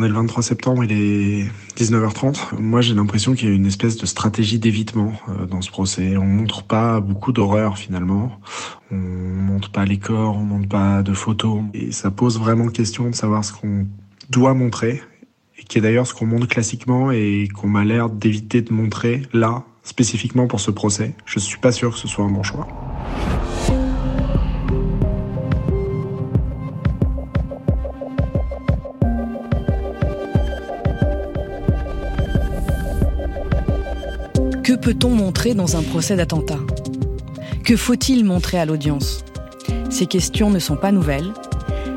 On est le 23 septembre, il est 19h30. Moi, j'ai l'impression qu'il y a une espèce de stratégie d'évitement euh, dans ce procès. On montre pas beaucoup d'horreur finalement. On montre pas les corps, on montre pas de photos. Et ça pose vraiment question de savoir ce qu'on doit montrer, et qui est d'ailleurs ce qu'on montre classiquement et qu'on m'a l'air d'éviter de montrer là, spécifiquement pour ce procès. Je suis pas sûr que ce soit un bon choix. Peut-on montrer dans un procès d'attentat Que faut-il montrer à l'audience Ces questions ne sont pas nouvelles.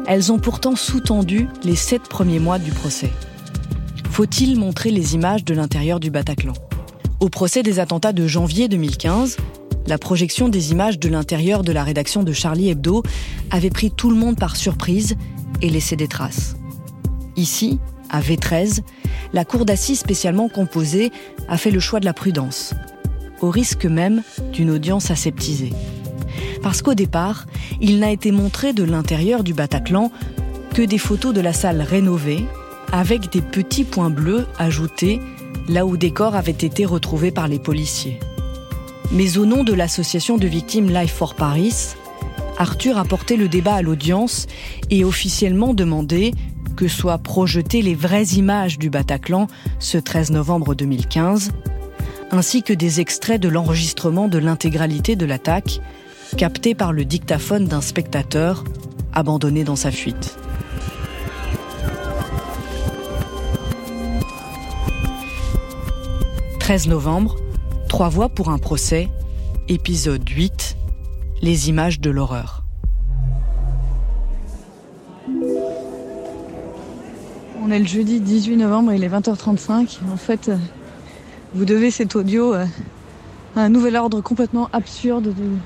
Elles ont pourtant sous-tendu les sept premiers mois du procès. Faut-il montrer les images de l'intérieur du Bataclan Au procès des attentats de janvier 2015, la projection des images de l'intérieur de la rédaction de Charlie Hebdo avait pris tout le monde par surprise et laissé des traces. Ici, à V13, la cour d'assises spécialement composée a fait le choix de la prudence, au risque même d'une audience aseptisée. Parce qu'au départ, il n'a été montré de l'intérieur du Bataclan que des photos de la salle rénovée, avec des petits points bleus ajoutés là où des corps avaient été retrouvés par les policiers. Mais au nom de l'association de victimes Life for Paris, Arthur a porté le débat à l'audience et officiellement demandé que soient projetées les vraies images du Bataclan ce 13 novembre 2015, ainsi que des extraits de l'enregistrement de l'intégralité de l'attaque, capté par le dictaphone d'un spectateur abandonné dans sa fuite. « 13 novembre, Trois voix pour un procès, épisode 8, les images de l'horreur. Est le jeudi 18 novembre, il est 20h35. En fait, euh, vous devez cet audio euh, à un nouvel ordre complètement absurde de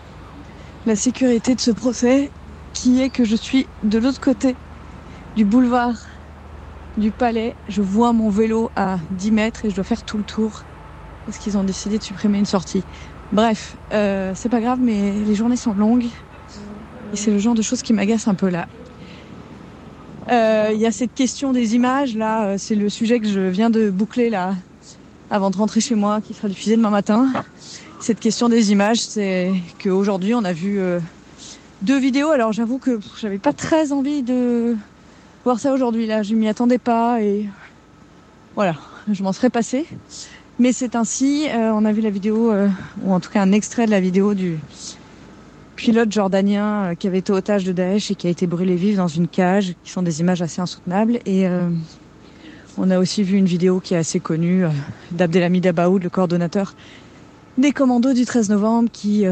la sécurité de ce procès, qui est que je suis de l'autre côté du boulevard du palais. Je vois mon vélo à 10 mètres et je dois faire tout le tour parce qu'ils ont décidé de supprimer une sortie. Bref, euh, c'est pas grave, mais les journées sont longues et c'est le genre de choses qui m'agace un peu là. Euh, il y a cette question des images là, euh, c'est le sujet que je viens de boucler là avant de rentrer chez moi, qui sera diffusé demain matin. Cette question des images, c'est qu'aujourd'hui on a vu euh, deux vidéos. Alors j'avoue que j'avais pas très envie de voir ça aujourd'hui là, je m'y attendais pas et voilà, je m'en serais passé. Mais c'est ainsi, on a vu la vidéo, ou en tout cas un extrait de la vidéo du pilote jordanien euh, qui avait été otage de Daesh et qui a été brûlé vif dans une cage, qui sont des images assez insoutenables. Et euh, on a aussi vu une vidéo qui est assez connue euh, d'Abdelhamid Abaoud, le coordonnateur des commandos du 13 novembre, qui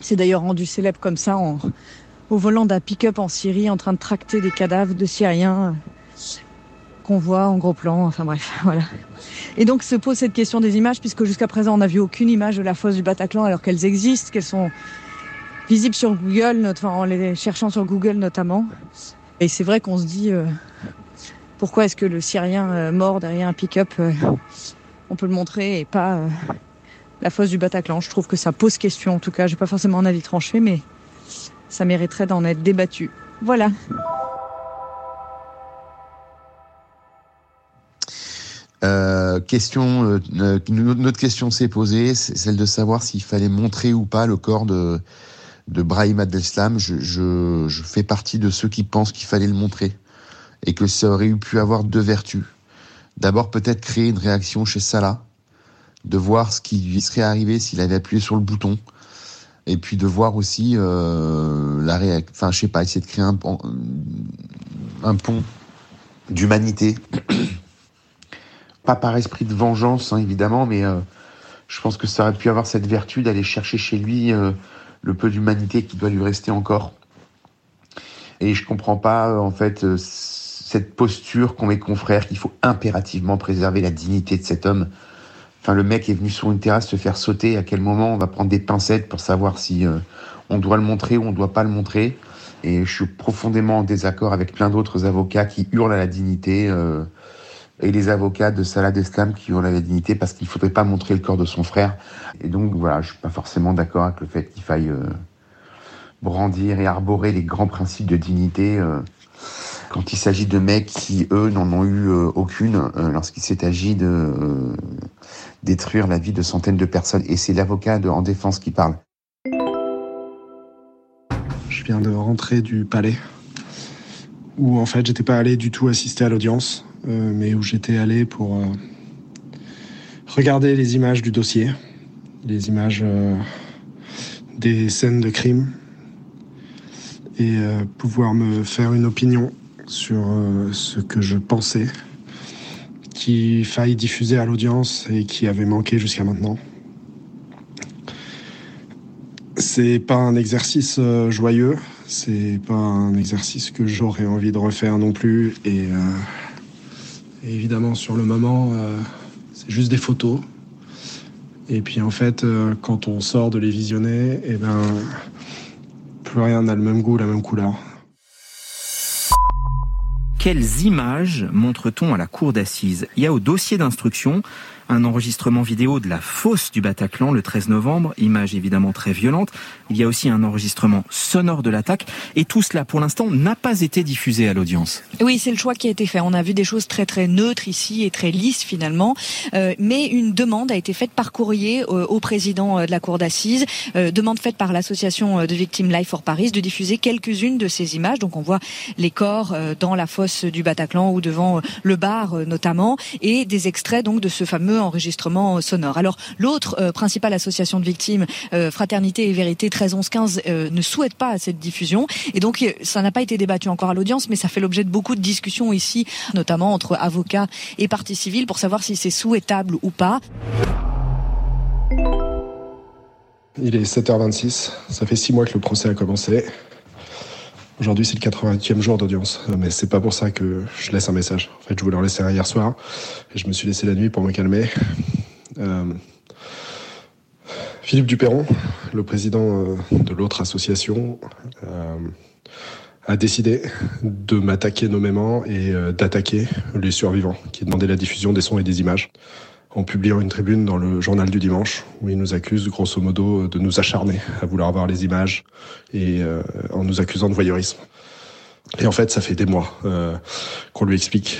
s'est d'ailleurs rendu célèbre comme ça au volant d'un pick-up en Syrie en train de tracter des cadavres de Syriens qu'on voit en gros plan, enfin bref, voilà. Et donc se pose cette question des images, puisque jusqu'à présent on n'a vu aucune image de la fosse du Bataclan alors qu'elles existent, qu'elles sont visible sur Google, en les cherchant sur Google notamment. Et c'est vrai qu'on se dit euh, pourquoi est-ce que le Syrien euh, mort derrière un pick-up, euh, on peut le montrer et pas la fosse du Bataclan? Je trouve que ça pose question. En tout cas, j'ai pas forcément un avis tranché, mais ça mériterait d'en être débattu. Voilà. question, une autre question s'est posée, c'est celle de savoir s'il fallait montrer ou pas le corps de, de Brahim Abdeslam, je, je, fais partie de ceux qui pensent qu'il fallait le montrer et que ça aurait pu avoir deux vertus. D'abord, peut-être créer une réaction chez Salah, de voir ce qui lui serait arrivé s'il avait appuyé sur le bouton, et puis de voir aussi euh, la réaction. Enfin, je sais pas, essayer de créer un, un pont d'humanité. pas par esprit de vengeance, hein, évidemment, mais euh, je pense que ça aurait pu avoir cette vertu d'aller chercher chez lui. Euh, le peu d'humanité qui doit lui rester encore. Et je comprends pas, en fait, euh, cette posture qu'ont mes confrères qu'il faut impérativement préserver la dignité de cet homme. Enfin, le mec est venu sur une terrasse se faire sauter. À quel moment on va prendre des pincettes pour savoir si euh, on doit le montrer ou on doit pas le montrer? Et je suis profondément en désaccord avec plein d'autres avocats qui hurlent à la dignité. Euh, et les avocats de Salah Deslam qui ont la dignité parce qu'il faudrait pas montrer le corps de son frère. Et donc voilà, je suis pas forcément d'accord avec le fait qu'il faille euh, brandir et arborer les grands principes de dignité euh, quand il s'agit de mecs qui, eux, n'en ont eu aucune lorsqu'il s'est agi de détruire la vie de centaines de personnes. Et c'est l'avocat en défense qui parle. Je viens de rentrer du palais où en fait j'étais pas allé du tout assister à l'audience, mais où j'étais allé pour regarder les images du dossier, les images euh, des scènes de crime. Et euh, pouvoir me faire une opinion sur euh, ce que je pensais qu'il faille diffuser à l'audience et qui avait manqué jusqu'à maintenant. C'est pas un exercice joyeux, c'est pas un exercice que j'aurais envie de refaire non plus. Et, évidemment sur le moment c'est juste des photos. Et puis en fait, euh, quand on sort de les visionner, eh ben, plus rien n'a le même goût, la même couleur. Quelles images montre-t-on à la cour d'assises? Il y a au dossier d'instruction un enregistrement vidéo de la fosse du Bataclan le 13 novembre, image évidemment très violente. Il y a aussi un enregistrement sonore de l'attaque et tout cela pour l'instant n'a pas été diffusé à l'audience. Oui, c'est le choix qui a été fait. On a vu des choses très très neutres ici et très lisses finalement, euh, mais une demande a été faite par courrier euh, au président euh, de la cour d'assises, demande faite par l'association de victimes Life for Paris de diffuser quelques-unes de ces images. Donc on voit les corps dans la fosse du Bataclan ou devant le bar notamment et des extraits donc de ce fameux enregistrement sonore. Alors l'autre euh, principale association de victimes, euh, Fraternité et Vérité 131115, euh, ne souhaite pas cette diffusion et donc ça n'a pas été débattu encore à l'audience, mais ça fait l'objet de beaucoup de discussions ici, notamment entre avocats et parties civiles pour savoir si c'est souhaitable ou pas. Il est 7h26, ça fait six mois que le procès a commencé. Aujourd'hui, c'est le 80e jour d'audience, mais c'est pas pour ça que je laisse un message. En fait, je voulais en laisser un hier soir, et je me suis laissé la nuit pour me calmer. Euh, Philippe Duperron, le président euh, de l'autre association, euh, a décidé de m'attaquer nommément et d'attaquer les survivants qui demandaient la diffusion des sons et des images en publiant une tribune dans le journal du dimanche où il nous accuse grosso modo de nous acharner à vouloir avoir les images et euh, en nous accusant de voyeurisme. Et en fait, ça fait des mois euh, qu'on lui explique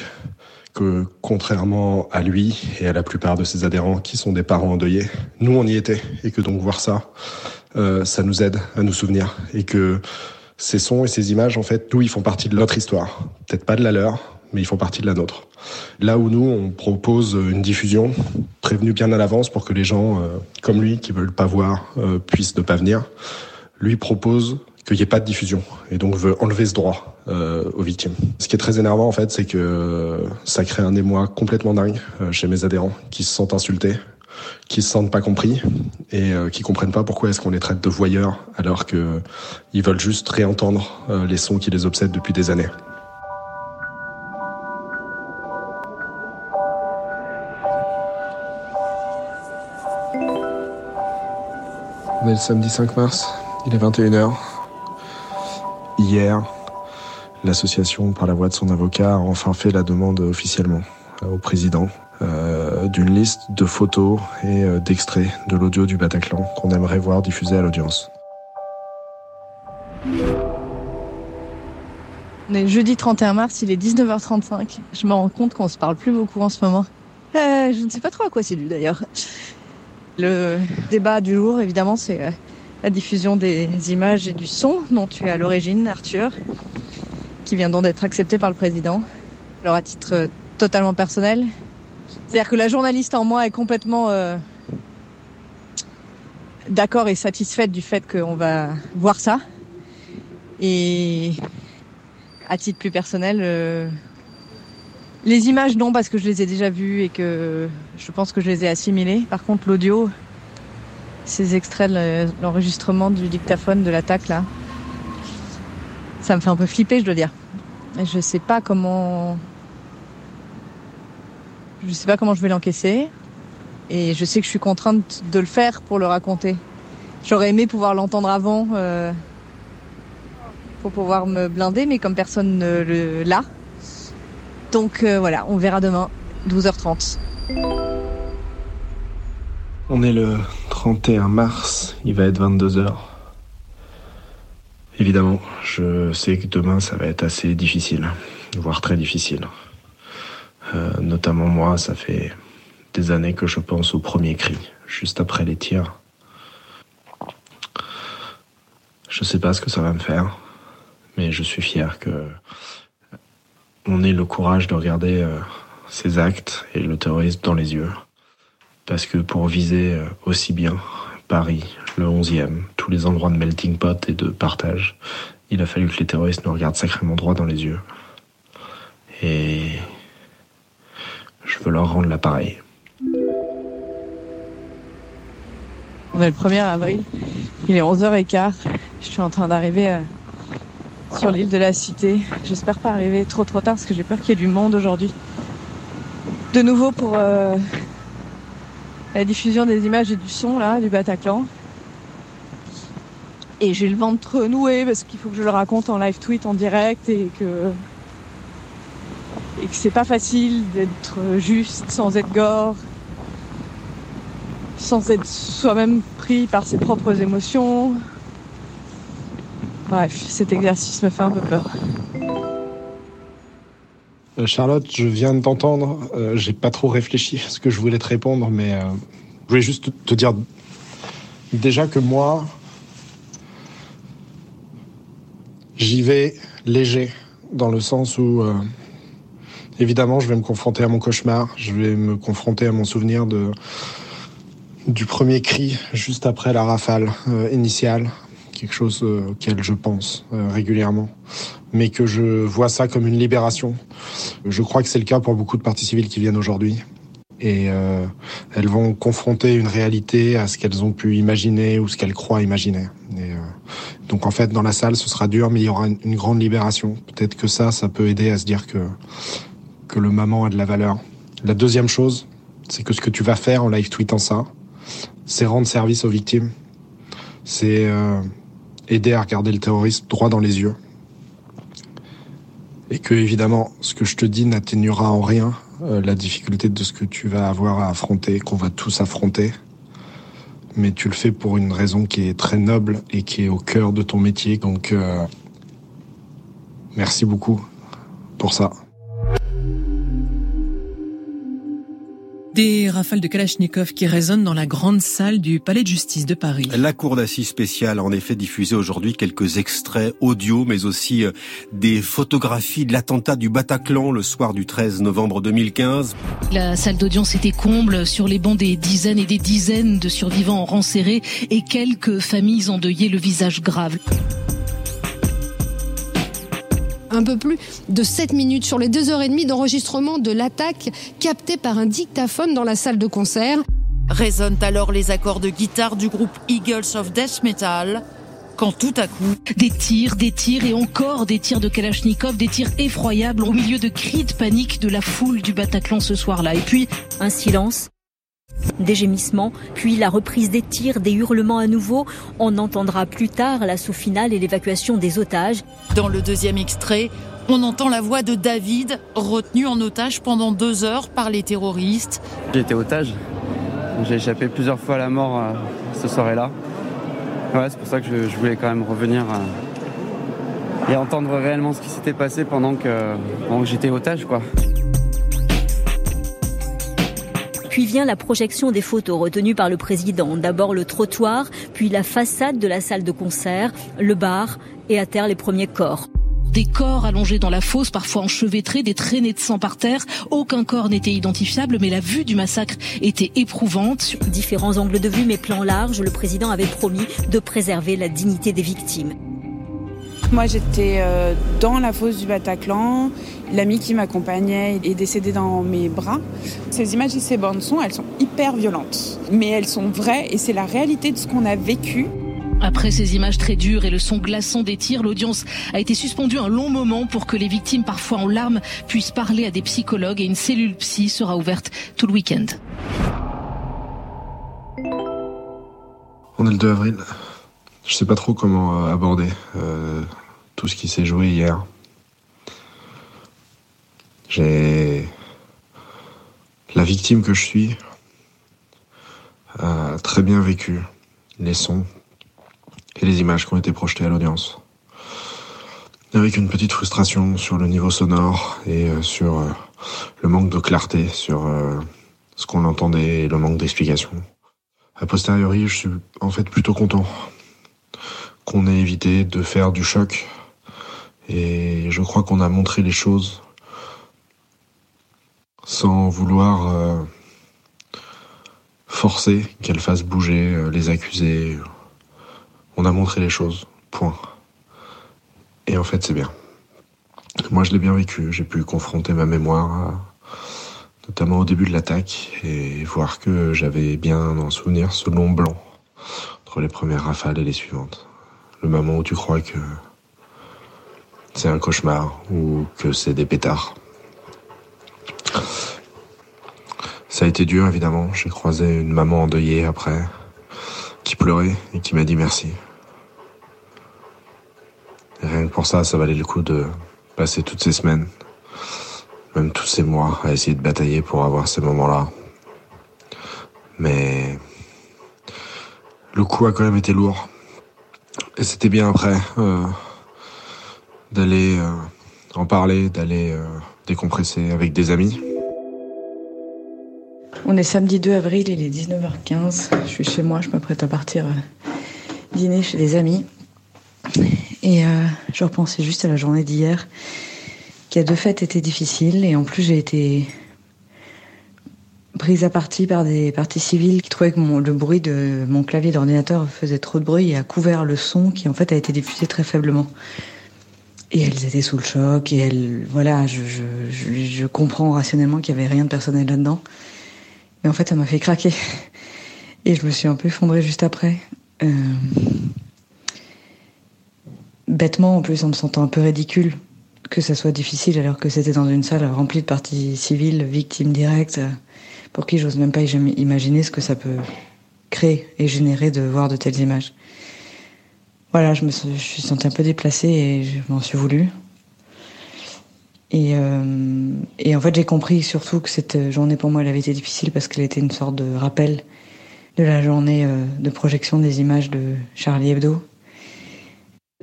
que contrairement à lui et à la plupart de ses adhérents qui sont des parents endeuillés, nous on y était et que donc voir ça, euh, ça nous aide à nous souvenir et que ces sons et ces images, en fait, nous, ils font partie de notre histoire. Peut-être pas de la leur, mais ils font partie de la nôtre. Là où nous, on propose une diffusion prévenue bien à l'avance pour que les gens euh, comme lui, qui veulent pas voir, euh, puissent ne pas venir, lui propose qu'il n'y ait pas de diffusion et donc veut enlever ce droit euh, aux victimes. Ce qui est très énervant en fait, c'est que ça crée un émoi complètement dingue chez mes adhérents qui se sentent insultés, qui se sentent pas compris et qui comprennent pas pourquoi est-ce qu'on les traite de voyeurs alors que ils veulent juste réentendre les sons qui les obsèdent depuis des années. On est le samedi 5 mars, il est 21h. Hier, l'association, par la voix de son avocat, a enfin fait la demande officiellement euh, au président euh, d'une liste de photos et euh, d'extraits de l'audio du Bataclan qu'on aimerait voir diffusé à l'audience. On est jeudi 31 mars, il est 19h35. Je me rends compte qu'on se parle plus beaucoup en ce moment. je ne sais pas trop à quoi c'est dû d'ailleurs. Le débat du jour, évidemment, c'est euh, la diffusion des images et du son dont tu es à l'origine, Arthur, qui vient donc d'être accepté par le président. Alors à titre euh, totalement personnel, c'est-à-dire que la journaliste en moi est complètement euh, d'accord et satisfaite du fait qu'on va voir ça. Et à titre plus personnel, les images, non, parce que je les ai déjà vues et que je pense que je les ai assimilées. Par contre, l'audio, ces extraits de l'enregistrement du dictaphone de l'attaque, là, ça me fait un peu flipper, je dois dire. Je sais pas comment. Je sais pas comment je vais l'encaisser. Et je sais que je suis contrainte de le faire pour le raconter. J'aurais aimé pouvoir l'entendre avant euh, pour pouvoir me blinder, mais comme personne ne l'a, donc euh, voilà, on verra demain, 12h30. On est le 31 mars, il va être 22h. Évidemment, je sais que demain ça va être assez difficile. voire très difficile. Euh, notamment moi, ça fait des années que je pense au premier cri, juste après les tirs. Je sais pas ce que ça va me faire, mais je suis fier que on ait le courage de regarder euh, ces actes et le terrorisme dans les yeux. Parce que pour viser euh, aussi bien Paris, le 11e, tous les endroits de melting pot et de partage, il a fallu que les terroristes nous regardent sacrément droit dans les yeux. Et je veux leur rendre l'appareil. On est le 1er avril, il est 11h15, je suis en train d'arriver euh, sur l'île de la Cité. J'espère pas arriver trop trop tard parce que j'ai peur qu'il y ait du monde aujourd'hui. De nouveau pour euh, la diffusion des images et du son là du Bataclan. Et j'ai le ventre noué parce qu'il faut que je le raconte en live tweet en direct et que et que c'est pas facile d'être juste sans être gore, sans être soi-même pris par ses propres émotions. Bref, cet exercice me fait un peu peur. Euh, Charlotte, je viens de t'entendre. Euh, j'ai pas trop réfléchi à ce que je voulais te répondre, mais euh, je voulais juste te dire déjà que moi, j'y vais léger, dans le sens où, euh, évidemment, je vais me confronter à mon cauchemar, je vais me confronter à mon souvenir du premier cri juste après la rafale initiale, quelque chose euh, auquel je pense euh, régulièrement, mais que je vois ça comme une libération. Je crois que c'est le cas pour beaucoup de parties civiles qui viennent aujourd'hui. Et euh, elles vont confronter une réalité à ce qu'elles ont pu imaginer ou ce qu'elles croient imaginer. Donc en fait, dans la salle, ce sera dur, mais il y aura une, grande libération. Peut-être que ça, ça peut aider à se dire que que le moment a de la valeur. La deuxième chose, c'est que ce que tu vas faire en live tweetant ça, c'est rendre service aux victimes. C'est aider à regarder le terrorisme droit dans les yeux. Et que, évidemment, ce que je te dis n'atténuera en rien euh, la difficulté de ce que tu vas avoir à affronter, qu'on va tous affronter. Mais tu le fais pour une raison qui est très noble et qui est au cœur de ton métier. Donc, euh, merci beaucoup pour ça. Des rafales de Kalachnikov qui résonnent dans la grande salle du Palais de justice de Paris. La Cour d'assises spéciale a en effet diffusé aujourd'hui quelques extraits audio, mais aussi euh, des photographies de l'attentat du Bataclan le soir du 13 novembre 2015. La salle d'audience était comble, sur les bancs des dizaines et des dizaines de survivants en rang serré et quelques familles endeuillées le visage grave un peu plus de 7 minutes sur les 2 heures et demie d'enregistrement de l'attaque captée par un dictaphone dans la salle de concert. Résonnent alors les accords de guitare du groupe Eagles of Death Metal. Quand tout à coup... Des tirs, des tirs et encore des tirs de Kalachnikov, des tirs effroyables au milieu de cris de panique de la foule du Bataclan ce soir-là. Et puis... Un silence des gémissements, puis la reprise des tirs, des hurlements à nouveau. On entendra plus tard l'assaut final et l'évacuation des otages. Dans le deuxième extrait, on entend la voix de David, retenu en otage pendant deux heures par les terroristes. Été otage. J'ai échappé plusieurs fois à la mort euh, ce soir-là. Ouais, c'est pour ça que je, je, voulais quand même revenir euh, et entendre réellement ce qui s'était passé pendant que, pendant que j'étais otage, quoi. Puis vient la projection des photos retenues par le président. D'abord le trottoir, puis la façade de la salle de concert, le bar et à terre les premiers corps des corps allongés dans la fosse, parfois enchevêtrés, des traînées de sang par terre. Aucun corps n'était identifiable, mais la vue du massacre était éprouvante. Différents angles de vue, mais plans larges, le président avait promis de préserver la dignité des victimes. Moi, j'étais euh, dans la fosse du Bataclan. L'ami qui m'accompagnait est décédé dans mes bras. Ces images et ces bandes son, elles sont hyper violentes. Mais elles sont vraies et c'est la réalité de ce qu'on a vécu. Après ces images très dures et le son glaçant des tirs, l'audience a été suspendue un long moment pour que les victimes, parfois en larmes, puissent parler à des psychologues et une cellule psy sera ouverte tout le week-end. On est le 2 avril. Je sais pas trop comment aborder euh, tout ce qui s'est joué hier. J'ai la victime que je suis a très bien vécu les sons et les images qui ont été projetées à l'audience. avec une petite frustration sur le niveau sonore et euh, sur euh, le manque de clarté sur euh, ce qu'on entendait et le manque d'explication. A posteriori, je suis en fait plutôt content qu'on ait évité de faire du choc et je crois qu'on a montré les choses sans vouloir forcer qu'elles fassent bouger les accusés. On a montré les choses, point. Et en fait, c'est bien. Moi, je l'ai bien vécu. J'ai pu confronter ma mémoire, notamment au début de l'attaque, et voir que j'avais bien en souvenir ce long blanc entre les premières rafales et les suivantes. Le moment où tu crois que c'est un cauchemar ou que c'est des pétards. Ça a été dur, évidemment. J'ai croisé une maman endeuillée après, qui pleurait et qui m'a dit merci rien que pour ça, ça valait le coup de passer toutes ces semaines, même tous ces mois, à essayer de batailler pour avoir ces moments-là. Mais le coup a quand même été lourd. Et c'était bien après euh, d'aller euh, en parler, d'aller euh, décompresser avec des amis. On est samedi 2 avril, il est 19h15. Je suis chez moi, je m'apprête à partir dîner chez des amis. Et je repensais juste à la journée d'hier, qui a de fait été difficile. Et en plus, j'ai été prise à partie par des parties civiles qui trouvaient que le bruit de mon clavier d'ordinateur faisait trop de bruit et a couvert le son qui en fait a été diffusé très faiblement. Et elles étaient sous le choc et elles, voilà, je, comprends rationnellement qu'il y avait rien de personnel là-dedans. Mais en fait, ça m'a fait craquer. Et je me suis un peu effondrée juste après. Euh, bêtement, en plus, en me sentant un peu ridicule que ça soit difficile alors que c'était dans une salle remplie de parties civiles, victimes directes, pour qui j'ose même pas imaginer ce que ça peut créer et générer de voir de telles images. Voilà, je me suis sentie un peu déplacée et je m'en suis voulu. Et, euh, et en fait, j'ai compris surtout que cette journée pour moi, elle avait été difficile parce qu'elle était une sorte de rappel de la journée euh, de projection des images de Charlie Hebdo,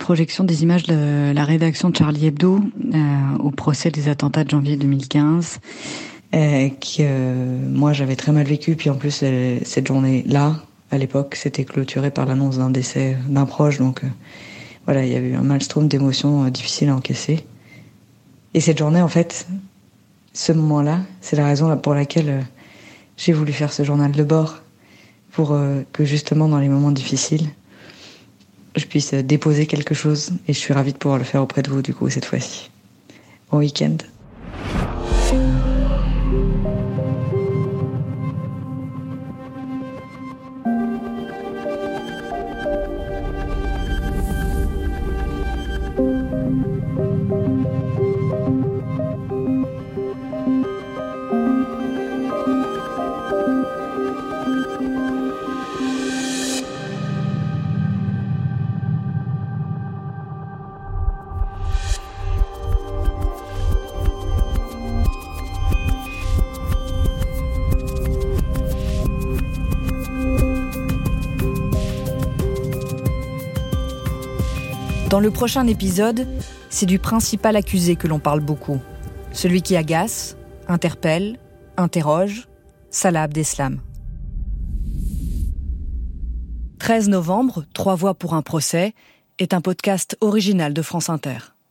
Projection des images de la rédaction de Charlie Hebdo euh, au procès des attentats de janvier 2015, euh, que euh, moi j'avais très mal vécu. Puis en plus, cette journée-là, à l'époque, c'était clôturé par l'annonce d'un décès d'un proche. Donc voilà, il y a eu un maelstrom d'émotions difficiles à encaisser. Et cette journée, en fait, ce moment-là, c'est la raison pour laquelle j'ai voulu faire ce journal de bord, pour que justement dans les moments difficiles, je puisse déposer quelque chose et je suis ravie de pouvoir le faire auprès de vous du coup cette fois-ci. Bon week-end. Dans le prochain épisode, c'est du principal accusé que l'on parle beaucoup. Celui qui agace, interpelle, interroge, Salah Abdeslam. 13 novembre, Trois voix pour un procès est un podcast original de France Inter.